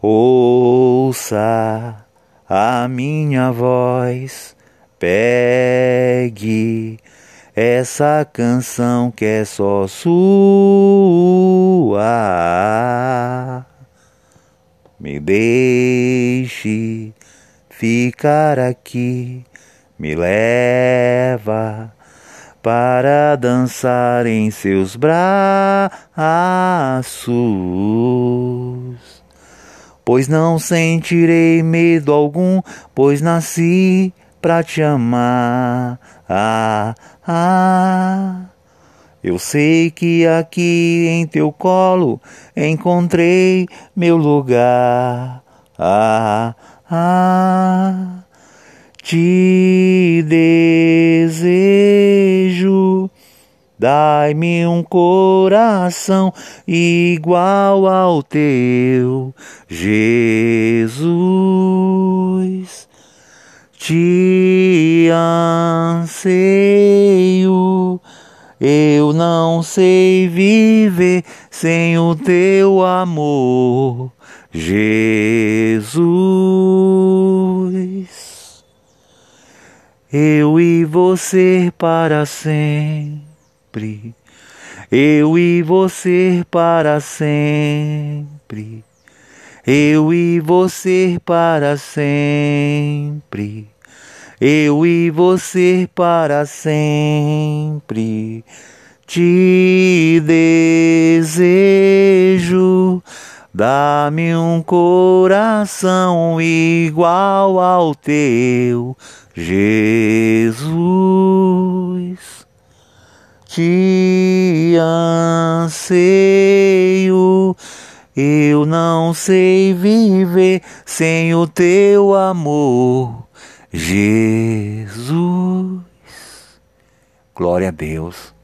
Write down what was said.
Ouça a minha voz, pegue essa canção que é só sua. Me deixe ficar aqui, me leva para dançar em seus braços pois não sentirei medo algum, pois nasci pra te amar. Ah, ah. Eu sei que aqui em teu colo encontrei meu lugar. Ah, ah. Te desejo Dai-me um coração igual ao teu, Jesus. Te anseio, eu não sei viver sem o teu amor, Jesus. Eu e você para sempre sempre, eu e você para sempre, eu e você para sempre, eu e você para sempre. Te desejo, dá-me um coração igual ao teu, Jesus te anseio. Eu não sei viver sem o teu amor, Jesus. Glória a Deus.